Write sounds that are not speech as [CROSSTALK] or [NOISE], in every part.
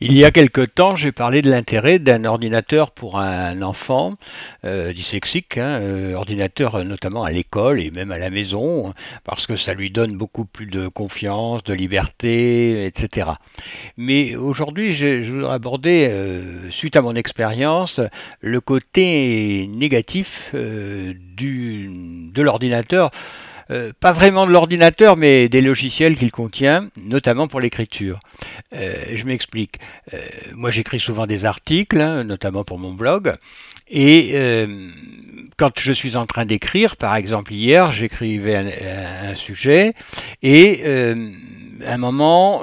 Il y a quelque temps, j'ai parlé de l'intérêt d'un ordinateur pour un enfant euh, dyslexique, hein, euh, ordinateur euh, notamment à l'école et même à la maison, parce que ça lui donne beaucoup plus de confiance, de liberté, etc. Mais aujourd'hui, je, voudrais aborder, suite à mon expérience, le côté négatif de l'ordinateur. Euh, pas vraiment de l'ordinateur, mais des logiciels qu'il contient, notamment pour l'écriture. Euh, je m'explique. Euh, moi, j'écris souvent des articles, hein, notamment pour mon blog, et euh, quand je suis en train d'écrire, par exemple hier, j'écrivais un, un sujet, et euh, à un moment,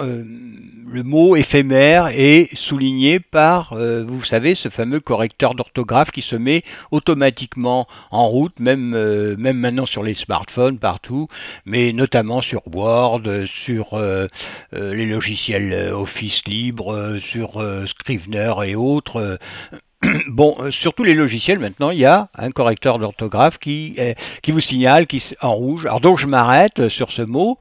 le mot éphémère est souligné par, euh, vous savez, ce fameux correcteur d'orthographe qui se met automatiquement en route, même, euh, même maintenant sur les smartphones, partout, mais notamment sur Word, sur euh, les logiciels Office libre, sur Scrivener et autres. [CLEARS THROAT] Bon, sur tous les logiciels maintenant, il y a un correcteur d'orthographe qui, qui vous signale qui, en rouge. Alors donc je m'arrête sur ce mot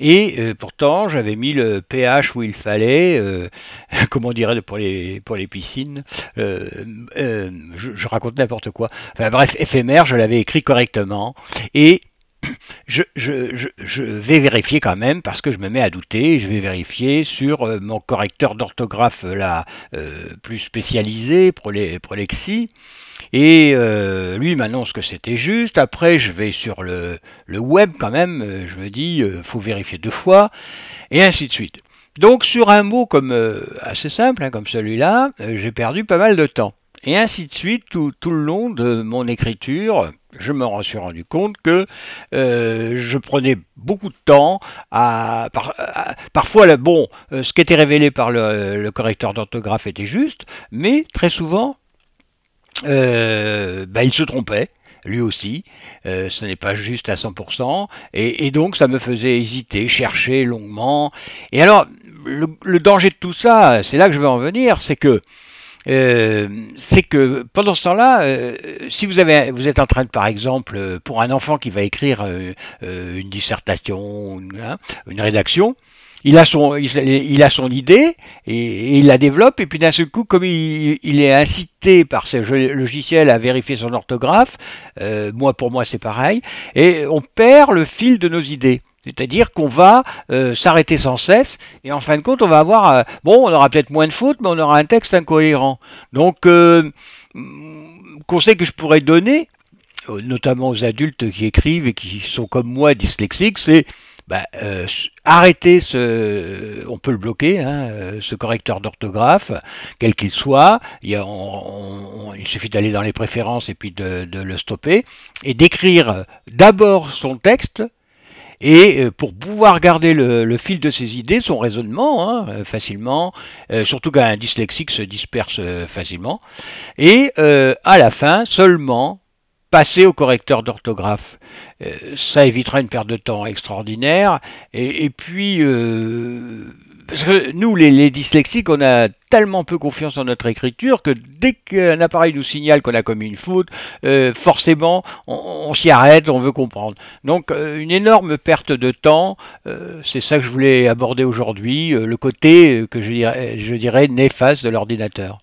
et euh, pourtant, j'avais mis le pH où il fallait, euh, [LAUGHS] comme on dirait pour les, piscines. Euh, je, raconte n'importe quoi. Enfin bref, éphémère, je l'avais écrit correctement. Je, vais vérifier quand même parce que je me mets à douter. Je vais vérifier sur euh, mon correcteur d'orthographe euh, là euh, plus spécialisé, Prole- Prolexi. Et lui m'annonce que c'était juste. Après, je vais sur le, web quand même. Je me dis, faut vérifier deux fois, et ainsi de suite. Donc sur un mot comme assez simple, hein, comme celui-là, j'ai perdu pas mal de temps. Et ainsi de suite, tout le long de mon écriture, je me suis rendu compte que euh, je prenais beaucoup de temps à, par- à- parfois bon, euh, ce qui était révélé par le, correcteur d'orthographe était juste, mais très souvent euh, bah, il se trompait, lui aussi. Ce n'est pas juste à 100%. Et, et donc, ça me faisait hésiter, chercher longuement. Et alors, le, le danger de tout ça, c'est là que je veux en venir, c'est que euh, c'est que pendant ce temps-là, euh, si vous, avez, vous êtes en train de, par exemple, euh, pour un enfant qui va écrire une dissertation, une, hein, une rédaction, il a son, il, a son idée et, il la développe et puis d'un seul coup, comme il, est incité par ce logiciel à vérifier son orthographe, moi pour moi c'est pareil, et on perd le fil de nos idées. C'est-à-dire qu'on va euh, s'arrêter sans cesse et en fin de compte on va avoir, euh, bon on aura peut-être moins de fautes mais on aura un texte incohérent. Donc euh, mm, conseil que je pourrais donner, notamment aux adultes qui écrivent et qui sont comme moi dyslexiques, c'est bah, arrêter ce, on peut le bloquer, hein, ce correcteur d'orthographe, quel qu'il soit. Il, suffit d'aller dans les préférences et puis de le stopper et d'écrire d'abord son texte. Et euh, pour pouvoir garder le, fil de ses idées, son raisonnement, hein, euh, facilement, euh, surtout qu'un dyslexique se disperse facilement, et à la fin, seulement passer au correcteur d'orthographe. Ça évitera une perte de temps extraordinaire. Et, et puis, parce que nous, les, dyslexiques, on a tellement peu confiance en notre écriture que dès qu'un appareil nous signale qu'on a commis une faute, euh, forcément, on, s'y arrête, on veut comprendre. Donc, euh, une énorme perte de temps. euh, c'est ça que je voulais aborder aujourd'hui, le côté que je dirais néfaste de l'ordinateur.